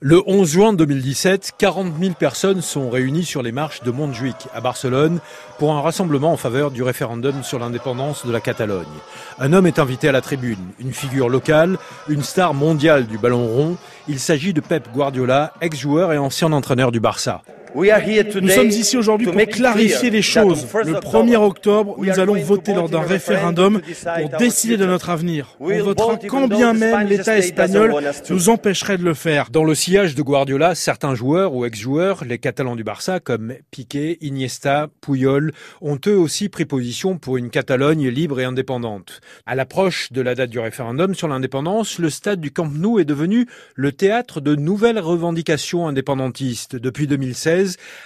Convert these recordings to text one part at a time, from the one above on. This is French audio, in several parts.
Le 11 juin 2017, 40 000 personnes sont réunies sur les marches de Montjuïc à Barcelone pour un rassemblement en faveur du référendum sur l'indépendance de la Catalogne. Un homme est invité à la tribune, une figure locale, une star mondiale du ballon rond. Il s'agit de Pep Guardiola, ex-joueur et ancien entraîneur du Barça. Nous sommes ici aujourd'hui pour clarifier les choses. Le 1er octobre, nous allons voter lors d'un référendum pour décider de notre avenir. On votera quand bien même l'État espagnol nous empêcherait de le faire. Dans le sillage de Guardiola, certains joueurs ou ex-joueurs, les Catalans du Barça comme Piqué, Iniesta, Puyol, ont eux aussi pris position pour une Catalogne libre et indépendante. À l'approche de la date du référendum sur l'indépendance, le stade du Camp Nou est devenu le théâtre de nouvelles revendications indépendantistes. Depuis 2016,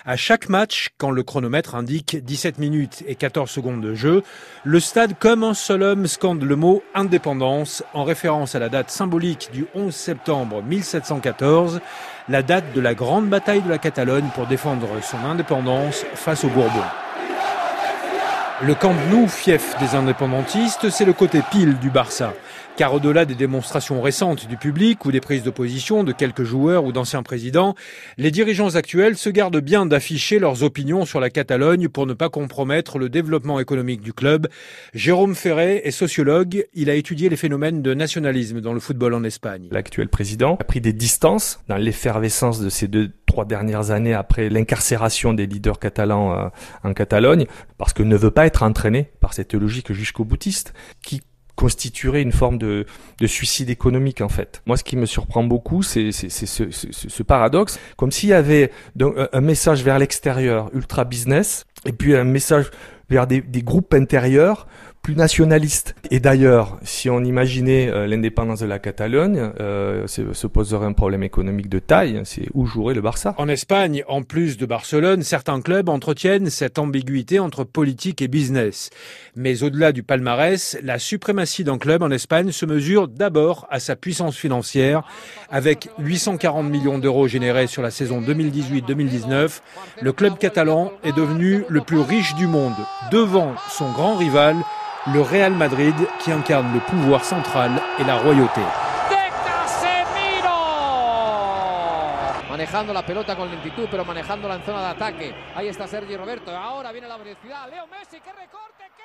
à chaque match, quand le chronomètre indique 17 minutes et 14 secondes de jeu, le stade comme un seul homme scande le mot indépendance en référence à la date symbolique du 11 septembre 1714, la date de la grande bataille de la Catalogne pour défendre son indépendance face aux Bourbons. Le Camp Nou, fief des indépendantistes, c'est le côté pile du Barça. Car au-delà des démonstrations récentes du public ou des prises de position de quelques joueurs ou d'anciens présidents, les dirigeants actuels se gardent bien d'afficher leurs opinions sur la Catalogne pour ne pas compromettre le développement économique du club. Jérôme Ferret est sociologue. Il a étudié les phénomènes de nationalisme dans le football en Espagne. L'actuel président a pris des distances dans l'effervescence de ces deux trois dernières années après l'incarcération des leaders catalans euh, en Catalogne, parce que ne veut pas être entraîné par cette logique jusqu'au boutiste, qui constituerait une forme de, de, suicide économique en fait. Moi, ce qui me surprend beaucoup, c'est ce, ce, ce, paradoxe, comme s'il y avait un message vers l'extérieur, ultra business, et puis un message vers des, des groupes intérieurs plus nationaliste. Et d'ailleurs, si on imaginait euh, l'indépendance de la Catalogne, euh, se poserait un problème économique de taille, c'est où jouerait le Barça? En Espagne, en plus de Barcelone, certains clubs entretiennent cette ambiguïté entre politique et business. Mais au-delà du palmarès, la suprématie d'un club en Espagne se mesure d'abord à sa puissance financière. Avec 840 millions d'euros générés sur la saison 2018-2019, le club catalan est devenu le plus riche du monde, devant son grand rival, le Real Madrid qui incarne le pouvoir central et la royauté. manejando la pelota con lentitud, pero manejándola en zona de ataque. Ahí está Sergi Roberto. Ahora viene la velocidad. Leo Messi, qué recorte, qué